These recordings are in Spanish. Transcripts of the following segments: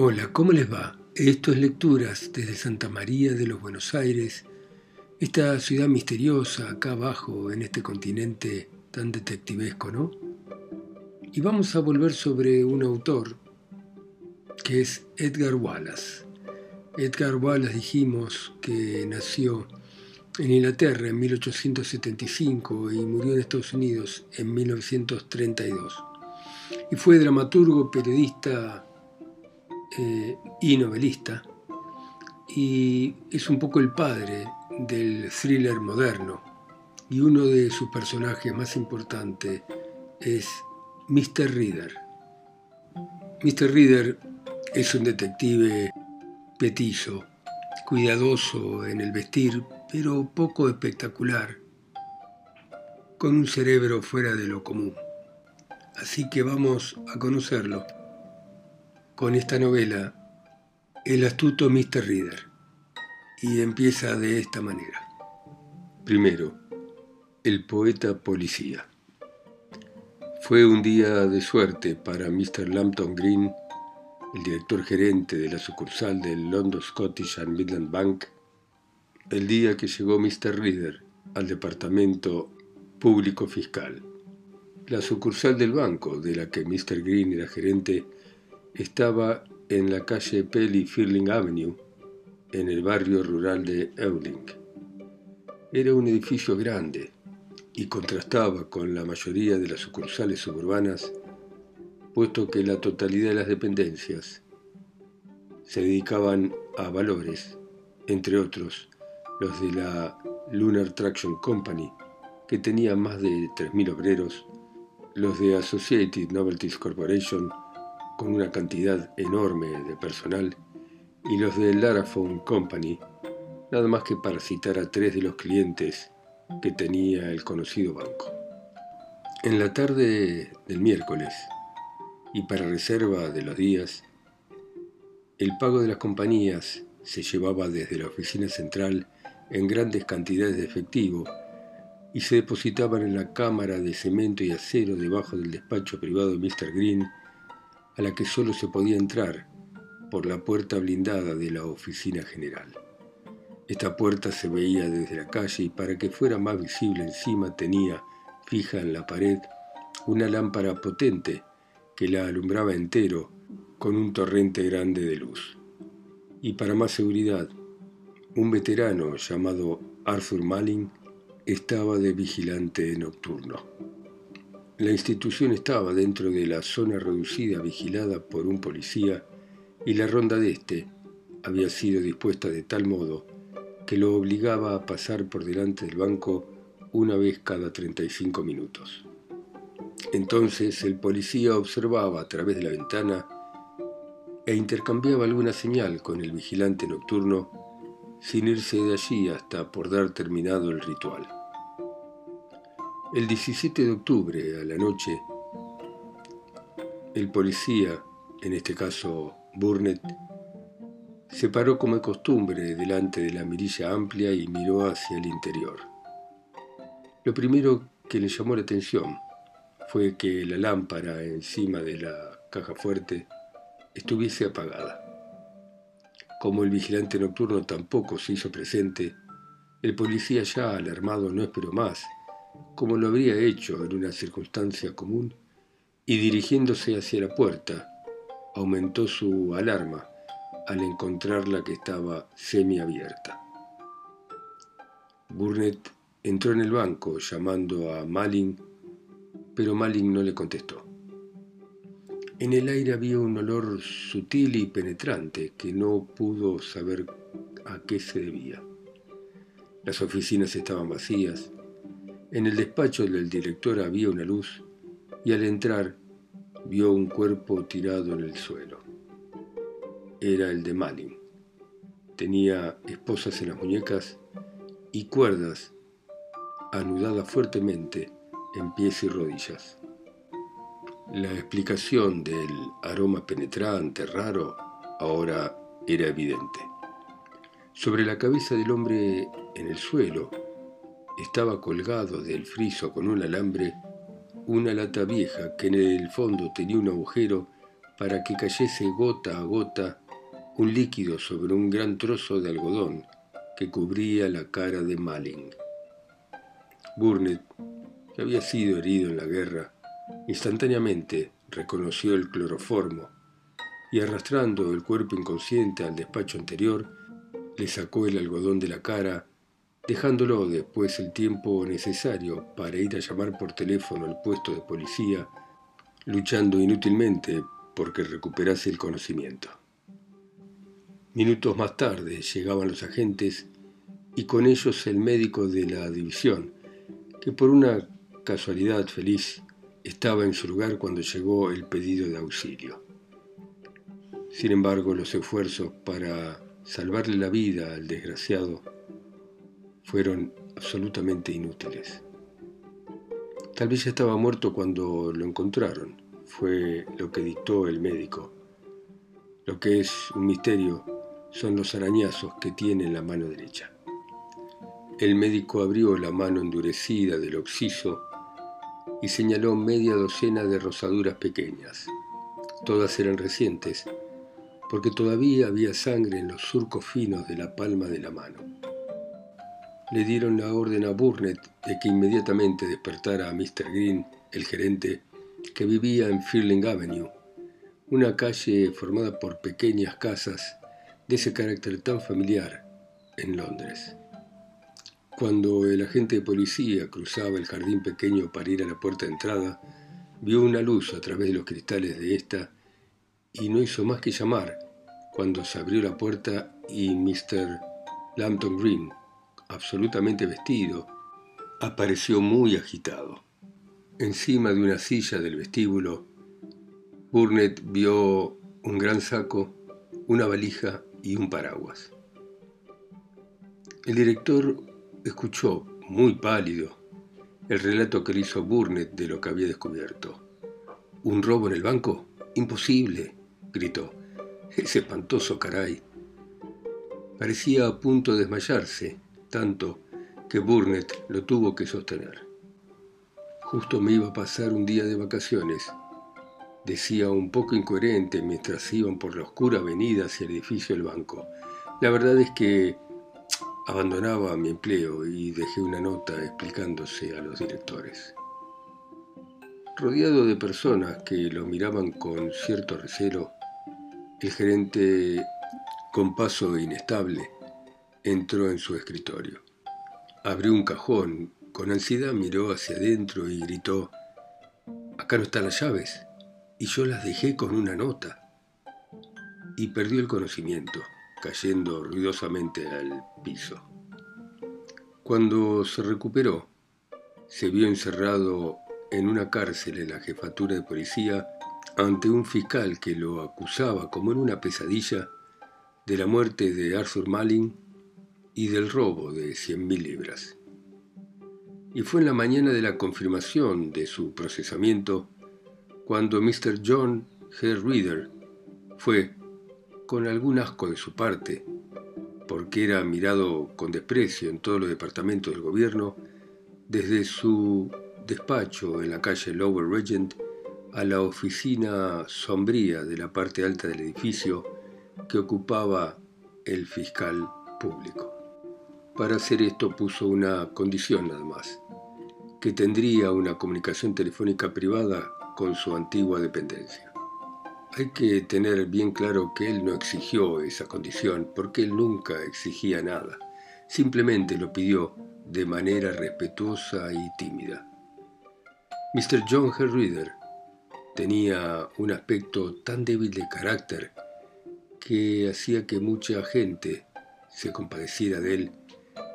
Hola, ¿cómo les va? Esto es Lecturas desde Santa María de los Buenos Aires, esta ciudad misteriosa acá abajo en este continente tan detectivesco, ¿no? Y vamos a volver sobre un autor que es Edgar Wallace. Edgar Wallace dijimos que nació en Inglaterra en 1875 y murió en Estados Unidos en 1932. Y fue dramaturgo, periodista eh, y novelista. Y es un poco el padre del thriller moderno. Y uno de sus personajes más importantes es Mr. Reader. Mr. Reader es un detective petizo, cuidadoso en el vestir, pero poco espectacular, con un cerebro fuera de lo común. Así que vamos a conocerlo con esta novela, El astuto Mr. Reader, y empieza de esta manera. Primero, el poeta policía. Fue un día de suerte para Mr. Lampton Green, el director gerente de la sucursal del London Scottish and Midland Bank, el día que llegó Mr. Reader al departamento público fiscal. La sucursal del banco, de la que Mr. Green era gerente, estaba en la calle Pelly Firling Avenue, en el barrio rural de Euling. Era un edificio grande y contrastaba con la mayoría de las sucursales suburbanas, puesto que la totalidad de las dependencias se dedicaban a valores, entre otros los de la Lunar Traction Company, que tenía más de 3.000 obreros, los de Associated Novelties Corporation, con una cantidad enorme de personal, y los de Lara Phone Company, nada más que para citar a tres de los clientes que tenía el conocido banco. En la tarde del miércoles, y para reserva de los días, el pago de las compañías se llevaba desde la oficina central en grandes cantidades de efectivo y se depositaban en la cámara de cemento y acero debajo del despacho privado de Mr. Green, a la que solo se podía entrar por la puerta blindada de la oficina general. Esta puerta se veía desde la calle y para que fuera más visible encima tenía fija en la pared una lámpara potente que la alumbraba entero con un torrente grande de luz. Y para más seguridad, un veterano llamado Arthur Malling estaba de vigilante nocturno. La institución estaba dentro de la zona reducida vigilada por un policía y la ronda de este había sido dispuesta de tal modo que lo obligaba a pasar por delante del banco una vez cada 35 minutos. Entonces el policía observaba a través de la ventana e intercambiaba alguna señal con el vigilante nocturno sin irse de allí hasta por dar terminado el ritual. El 17 de octubre, a la noche, el policía, en este caso Burnett, se paró como de costumbre delante de la mirilla amplia y miró hacia el interior. Lo primero que le llamó la atención fue que la lámpara encima de la caja fuerte estuviese apagada. Como el vigilante nocturno tampoco se hizo presente, el policía ya alarmado no esperó más, como lo habría hecho en una circunstancia común, y dirigiéndose hacia la puerta, aumentó su alarma al encontrarla que estaba semiabierta. Burnett entró en el banco llamando a Malin, pero Malin no le contestó. En el aire había un olor sutil y penetrante que no pudo saber a qué se debía. Las oficinas estaban vacías. En el despacho del director había una luz y al entrar vio un cuerpo tirado en el suelo. Era el de Malin. Tenía esposas en las muñecas y cuerdas anudadas fuertemente en pies y rodillas. La explicación del aroma penetrante, raro, ahora era evidente. Sobre la cabeza del hombre en el suelo estaba colgado del friso con un alambre una lata vieja que en el fondo tenía un agujero para que cayese gota a gota un líquido sobre un gran trozo de algodón que cubría la cara de Malling. Burnett, que había sido herido en la guerra, instantáneamente reconoció el cloroformo y arrastrando el cuerpo inconsciente al despacho anterior, le sacó el algodón de la cara, dejándolo después el tiempo necesario para ir a llamar por teléfono al puesto de policía, luchando inútilmente porque recuperase el conocimiento. Minutos más tarde llegaban los agentes y con ellos el médico de la división, que por una casualidad feliz estaba en su lugar cuando llegó el pedido de auxilio. Sin embargo, los esfuerzos para salvarle la vida al desgraciado fueron absolutamente inútiles. Tal vez estaba muerto cuando lo encontraron, fue lo que dictó el médico. Lo que es un misterio son los arañazos que tiene en la mano derecha. El médico abrió la mano endurecida del occiso y señaló media docena de rosaduras pequeñas. Todas eran recientes, porque todavía había sangre en los surcos finos de la palma de la mano. Le dieron la orden a Burnett de que inmediatamente despertara a Mr. Green, el gerente, que vivía en Firling Avenue, una calle formada por pequeñas casas de ese carácter tan familiar en Londres. Cuando el agente de policía cruzaba el jardín pequeño para ir a la puerta de entrada, vio una luz a través de los cristales de esta y no hizo más que llamar cuando se abrió la puerta y Mr. Lambton Green, absolutamente vestido, apareció muy agitado. Encima de una silla del vestíbulo, Burnett vio un gran saco, una valija y un paraguas. El director escuchó, muy pálido, el relato que le hizo Burnett de lo que había descubierto. ¿Un robo en el banco? Imposible, gritó. Ese espantoso caray. Parecía a punto de desmayarse, tanto que Burnett lo tuvo que sostener. Justo me iba a pasar un día de vacaciones decía un poco incoherente mientras iban por la oscura avenida hacia el edificio del banco. La verdad es que abandonaba mi empleo y dejé una nota explicándose a los directores. Rodeado de personas que lo miraban con cierto recelo, el gerente, con paso inestable, entró en su escritorio. Abrió un cajón, con ansiedad miró hacia adentro y gritó, Acá no están las llaves y yo las dejé con una nota. Y perdió el conocimiento, cayendo ruidosamente al piso. Cuando se recuperó, se vio encerrado en una cárcel en la jefatura de policía ante un fiscal que lo acusaba como en una pesadilla de la muerte de Arthur Malin y del robo de 100.000 libras. Y fue en la mañana de la confirmación de su procesamiento cuando Mr. John G. Reader fue, con algún asco de su parte, porque era mirado con desprecio en todos los departamentos del gobierno, desde su despacho en la calle Lower Regent a la oficina sombría de la parte alta del edificio que ocupaba el fiscal público. Para hacer esto puso una condición nada más, que tendría una comunicación telefónica privada con su antigua dependencia. Hay que tener bien claro que él no exigió esa condición, porque él nunca exigía nada, simplemente lo pidió de manera respetuosa y tímida. Mr. John G. Reader tenía un aspecto tan débil de carácter que hacía que mucha gente se compadeciera de él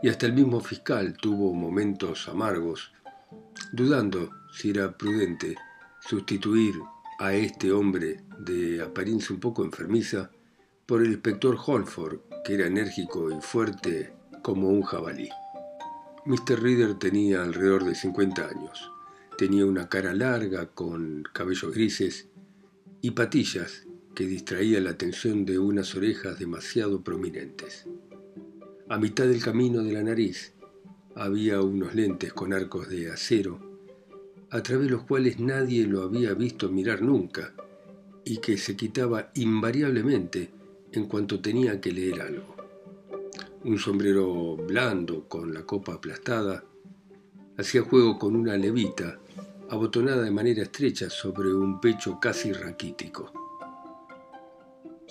y hasta el mismo fiscal tuvo momentos amargos, dudando si era prudente sustituir a este hombre de apariencia un poco enfermiza por el inspector Holford, que era enérgico y fuerte como un jabalí. Mr. Reader tenía alrededor de 50 años. Tenía una cara larga con cabellos grises y patillas que distraían la atención de unas orejas demasiado prominentes. A mitad del camino de la nariz había unos lentes con arcos de acero a través de los cuales nadie lo había visto mirar nunca, y que se quitaba invariablemente en cuanto tenía que leer algo. Un sombrero blando con la copa aplastada hacía juego con una levita abotonada de manera estrecha sobre un pecho casi raquítico.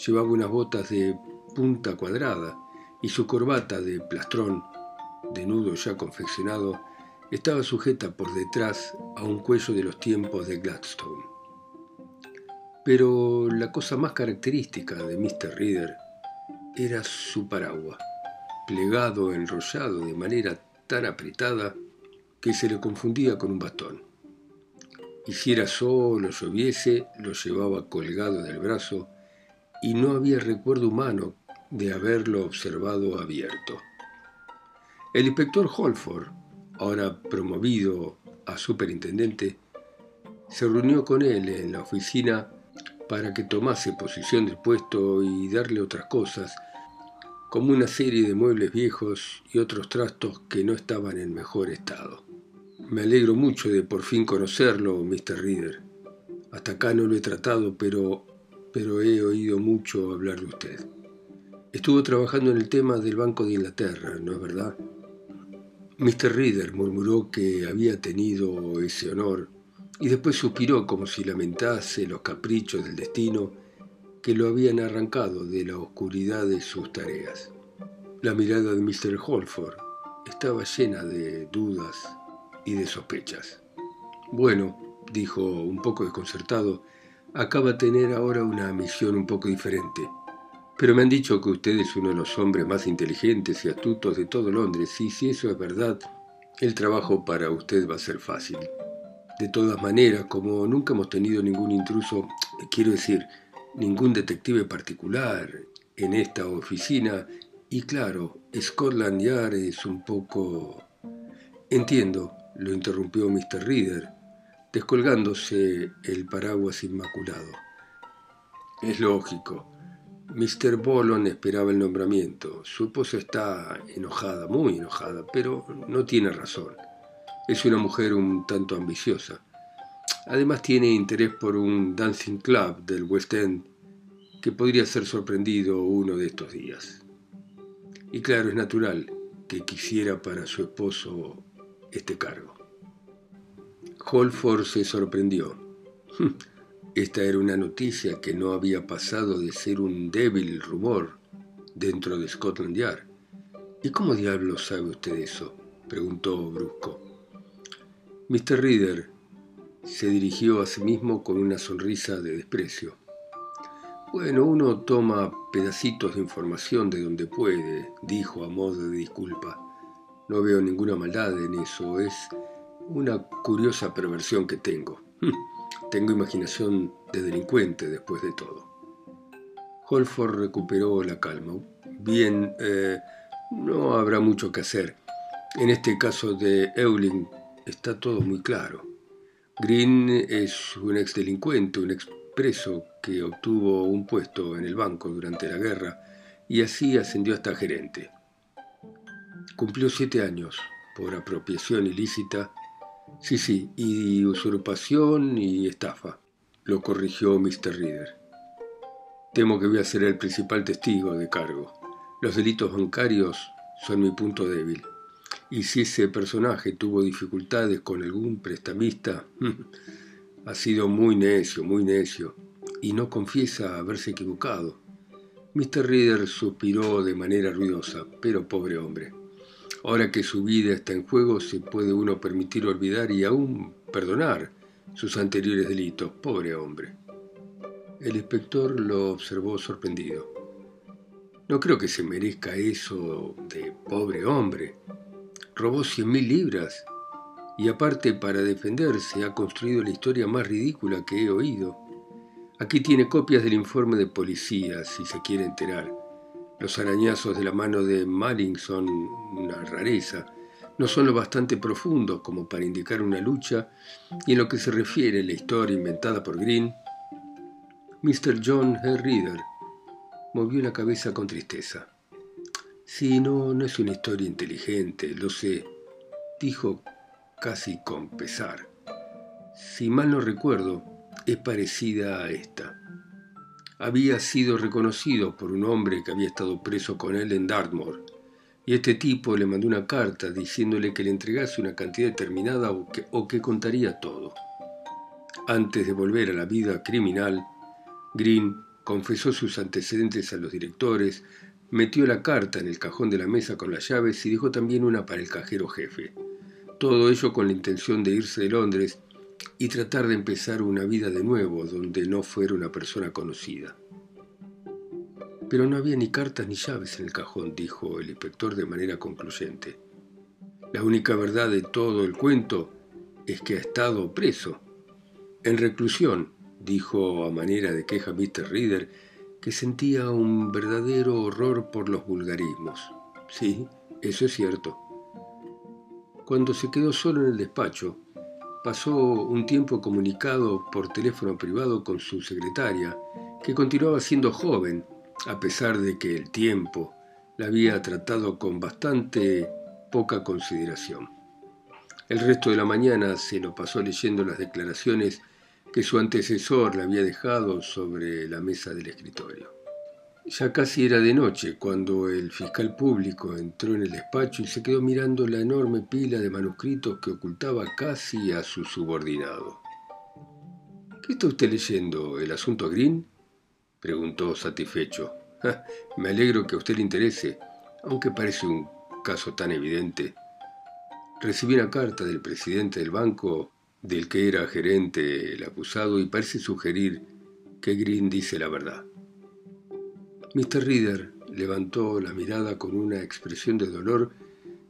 Llevaba unas botas de punta cuadrada y su corbata de plastrón, de nudo ya confeccionado, estaba sujeta por detrás a un cuello de los tiempos de Gladstone. Pero la cosa más característica de Mr. Reader era su paraguas, plegado, enrollado de manera tan apretada que se le confundía con un bastón. Hiciera sol o lloviese, lo llevaba colgado del brazo y no había recuerdo humano de haberlo observado abierto. El inspector Holford, ahora promovido a superintendente, se reunió con él en la oficina para que tomase posición del puesto y darle otras cosas, como una serie de muebles viejos y otros trastos que no estaban en mejor estado. Me alegro mucho de por fin conocerlo, Mr. Reader. Hasta acá no lo he tratado, pero pero he oído mucho hablar de usted. Estuvo trabajando en el tema del Banco de Inglaterra, ¿no es verdad? Mr. Reader murmuró que había tenido ese honor y después suspiró como si lamentase los caprichos del destino que lo habían arrancado de la oscuridad de sus tareas. La mirada de Mr. Holford estaba llena de dudas y de sospechas. Bueno, dijo un poco desconcertado, acaba de tener ahora una misión un poco diferente. Pero me han dicho que usted es uno de los hombres más inteligentes y astutos de todo Londres, y si eso es verdad, el trabajo para usted va a ser fácil. De todas maneras, como nunca hemos tenido ningún intruso, quiero decir, ningún detective particular en esta oficina, y claro, Scotland Yard es un poco... Entiendo, lo interrumpió Mr. Reader, descolgándose el paraguas inmaculado. Es lógico. Mr. Bolon esperaba el nombramiento. Su esposa está enojada, muy enojada, pero no tiene razón. Es una mujer un tanto ambiciosa. Además tiene interés por un dancing club del West End que podría ser sorprendido uno de estos días. Y claro, es natural que quisiera para su esposo este cargo. Holford se sorprendió. Esta era una noticia que no había pasado de ser un débil rumor dentro de Scotland Yard. ¿Y cómo diablos sabe usted eso? preguntó brusco. Mr. Reader se dirigió a sí mismo con una sonrisa de desprecio. Bueno, uno toma pedacitos de información de donde puede, dijo a modo de disculpa. No veo ninguna maldad en eso, es una curiosa perversión que tengo. Tengo imaginación de delincuente después de todo. Holford recuperó la calma. Bien, eh, no habrá mucho que hacer. En este caso de Euling está todo muy claro. Green es un ex delincuente, un expreso que obtuvo un puesto en el banco durante la guerra y así ascendió hasta gerente. Cumplió siete años por apropiación ilícita Sí, sí, y usurpación y estafa, lo corrigió Mr. Reader. Temo que voy a ser el principal testigo de cargo. Los delitos bancarios son mi punto débil. Y si ese personaje tuvo dificultades con algún prestamista, ha sido muy necio, muy necio, y no confiesa haberse equivocado. Mr. Reader suspiró de manera ruidosa, pero pobre hombre. Ahora que su vida está en juego, se puede uno permitir olvidar y aún perdonar sus anteriores delitos. Pobre hombre. El inspector lo observó sorprendido. No creo que se merezca eso de pobre hombre. Robó cien mil libras y aparte para defenderse ha construido la historia más ridícula que he oído. Aquí tiene copias del informe de policía, si se quiere enterar. Los arañazos de la mano de Maring son una rareza. No son lo bastante profundos como para indicar una lucha, y en lo que se refiere a la historia inventada por Green, Mr. John H. Reader movió la cabeza con tristeza. Sí, no, no es una historia inteligente, lo sé, dijo casi con pesar. Si mal no recuerdo, es parecida a esta. Había sido reconocido por un hombre que había estado preso con él en Dartmoor, y este tipo le mandó una carta diciéndole que le entregase una cantidad determinada o que, o que contaría todo. Antes de volver a la vida criminal, Green confesó sus antecedentes a los directores, metió la carta en el cajón de la mesa con las llaves y dejó también una para el cajero jefe. Todo ello con la intención de irse de Londres y tratar de empezar una vida de nuevo donde no fuera una persona conocida. Pero no había ni cartas ni llaves en el cajón, dijo el inspector de manera concluyente. La única verdad de todo el cuento es que ha estado preso. En reclusión, dijo a manera de queja Mr. Reader, que sentía un verdadero horror por los vulgarismos. Sí, eso es cierto. Cuando se quedó solo en el despacho, pasó un tiempo comunicado por teléfono privado con su secretaria, que continuaba siendo joven, a pesar de que el tiempo la había tratado con bastante poca consideración. El resto de la mañana se lo pasó leyendo las declaraciones que su antecesor le había dejado sobre la mesa del escritorio. Ya casi era de noche cuando el fiscal público entró en el despacho y se quedó mirando la enorme pila de manuscritos que ocultaba casi a su subordinado. ¿Qué está usted leyendo? ¿El asunto Green? preguntó satisfecho. me alegro que a usted le interese, aunque parece un caso tan evidente. Recibí una carta del presidente del banco del que era gerente el acusado y parece sugerir que Green dice la verdad. Mr. Reader levantó la mirada con una expresión de dolor,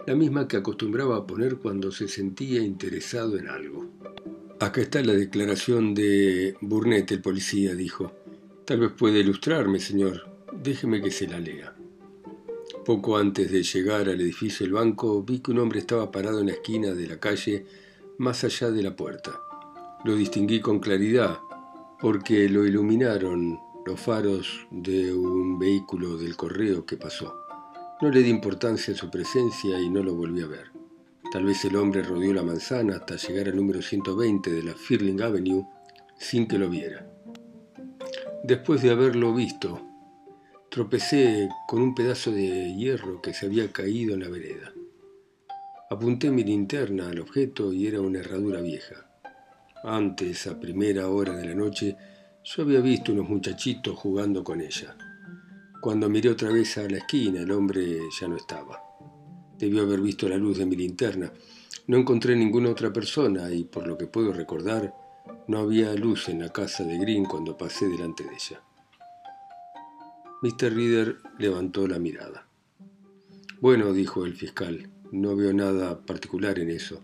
la misma que acostumbraba a poner cuando se sentía interesado en algo. Acá está la declaración de Burnett, el policía, dijo. Tal vez puede ilustrarme, señor. Déjeme que se la lea. Poco antes de llegar al edificio del banco, vi que un hombre estaba parado en la esquina de la calle más allá de la puerta. Lo distinguí con claridad porque lo iluminaron los faros de un vehículo del correo que pasó. No le di importancia a su presencia y no lo volví a ver. Tal vez el hombre rodeó la manzana hasta llegar al número 120 de la Firling Avenue sin que lo viera. Después de haberlo visto, tropecé con un pedazo de hierro que se había caído en la vereda. Apunté mi linterna al objeto y era una herradura vieja. Antes, a primera hora de la noche, yo había visto unos muchachitos jugando con ella. Cuando miré otra vez a la esquina, el hombre ya no estaba. Debió haber visto la luz de mi linterna. No encontré ninguna otra persona y, por lo que puedo recordar, no había luz en la casa de Green cuando pasé delante de ella. Mr. Reader levantó la mirada. Bueno, dijo el fiscal, no veo nada particular en eso.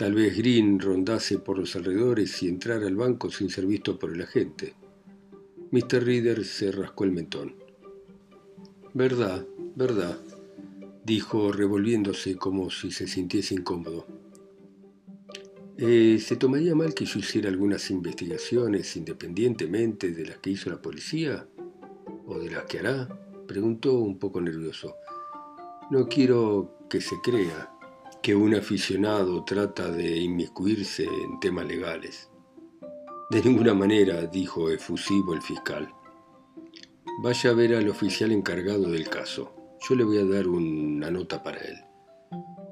Tal vez Green rondase por los alrededores y entrara al banco sin ser visto por el agente. Mr. Reader se rascó el mentón. Verdad, verdad, dijo revolviéndose como si se sintiese incómodo. Eh, ¿Se tomaría mal que yo hiciera algunas investigaciones independientemente de las que hizo la policía? ¿O de las que hará? preguntó un poco nervioso. No quiero que se crea que un aficionado trata de inmiscuirse en temas legales. De ninguna manera, dijo efusivo el fiscal. Vaya a ver al oficial encargado del caso. Yo le voy a dar una nota para él.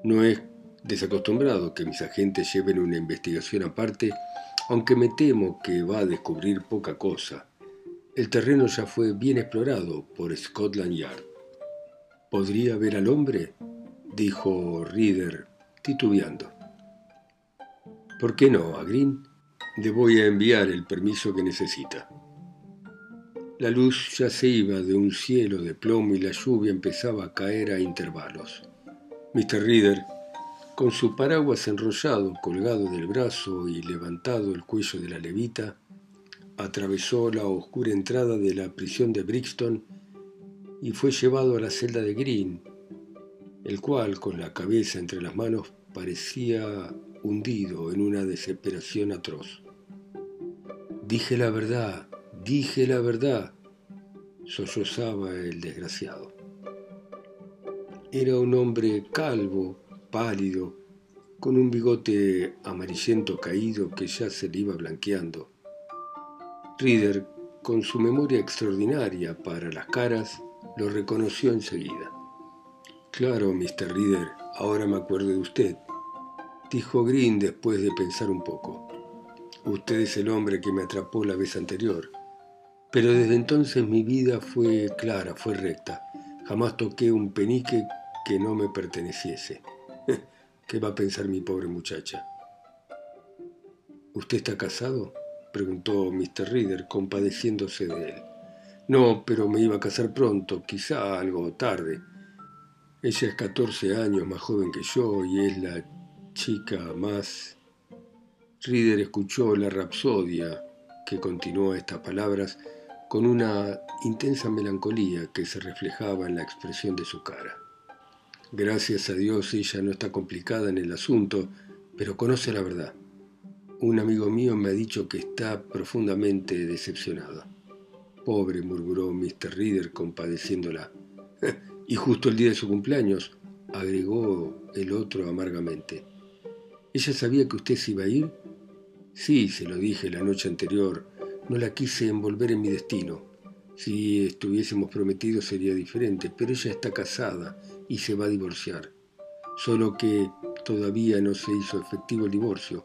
No es desacostumbrado que mis agentes lleven una investigación aparte, aunque me temo que va a descubrir poca cosa. El terreno ya fue bien explorado por Scotland Yard. ¿Podría ver al hombre? Dijo Reader, titubeando. ¿Por qué no, a Green? Le voy a enviar el permiso que necesita. La luz ya se iba de un cielo de plomo y la lluvia empezaba a caer a intervalos. Mr. Reader, con su paraguas enrollado colgado del brazo y levantado el cuello de la levita, atravesó la oscura entrada de la prisión de Brixton y fue llevado a la celda de Green, el cual, con la cabeza entre las manos, parecía hundido en una desesperación atroz. Dije la verdad, dije la verdad, sollozaba el desgraciado. Era un hombre calvo, pálido, con un bigote amarillento caído que ya se le iba blanqueando. Reader con su memoria extraordinaria para las caras, lo reconoció enseguida. Claro, Mr. Reader, ahora me acuerdo de usted, dijo Green después de pensar un poco. Usted es el hombre que me atrapó la vez anterior. Pero desde entonces mi vida fue clara, fue recta. Jamás toqué un penique que no me perteneciese. ¿Qué va a pensar mi pobre muchacha? ¿Usted está casado? preguntó Mr. Reader, compadeciéndose de él. No, pero me iba a casar pronto, quizá algo tarde. Ella es 14 años más joven que yo y es la chica más... Reader escuchó la rapsodia que continuó estas palabras con una intensa melancolía que se reflejaba en la expresión de su cara. Gracias a Dios ella no está complicada en el asunto, pero conoce la verdad. Un amigo mío me ha dicho que está profundamente decepcionado. Pobre, murmuró Mr. Reader compadeciéndola. Y justo el día de su cumpleaños, agregó el otro amargamente. ¿Ella sabía que usted se iba a ir? Sí, se lo dije la noche anterior. No la quise envolver en mi destino. Si estuviésemos prometidos sería diferente, pero ella está casada y se va a divorciar. Solo que todavía no se hizo efectivo el divorcio.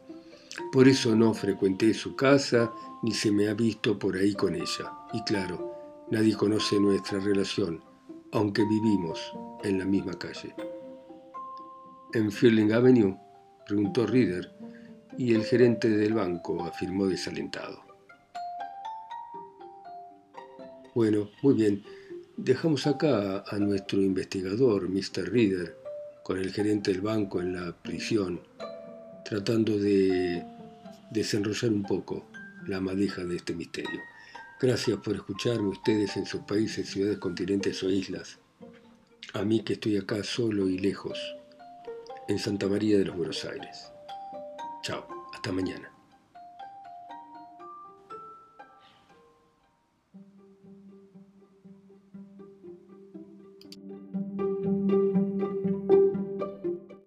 Por eso no frecuenté su casa ni se me ha visto por ahí con ella. Y claro, nadie conoce nuestra relación, aunque vivimos en la misma calle. ¿En Fielding Avenue? preguntó Reader, y el gerente del banco afirmó desalentado. Bueno, muy bien. Dejamos acá a nuestro investigador, Mr. Reader, con el gerente del banco en la prisión, tratando de desenrollar un poco la madeja de este misterio. Gracias por escucharme ustedes en sus países, ciudades, continentes o islas. A mí que estoy acá solo y lejos, en Santa María de los Buenos Aires. Chao, hasta mañana.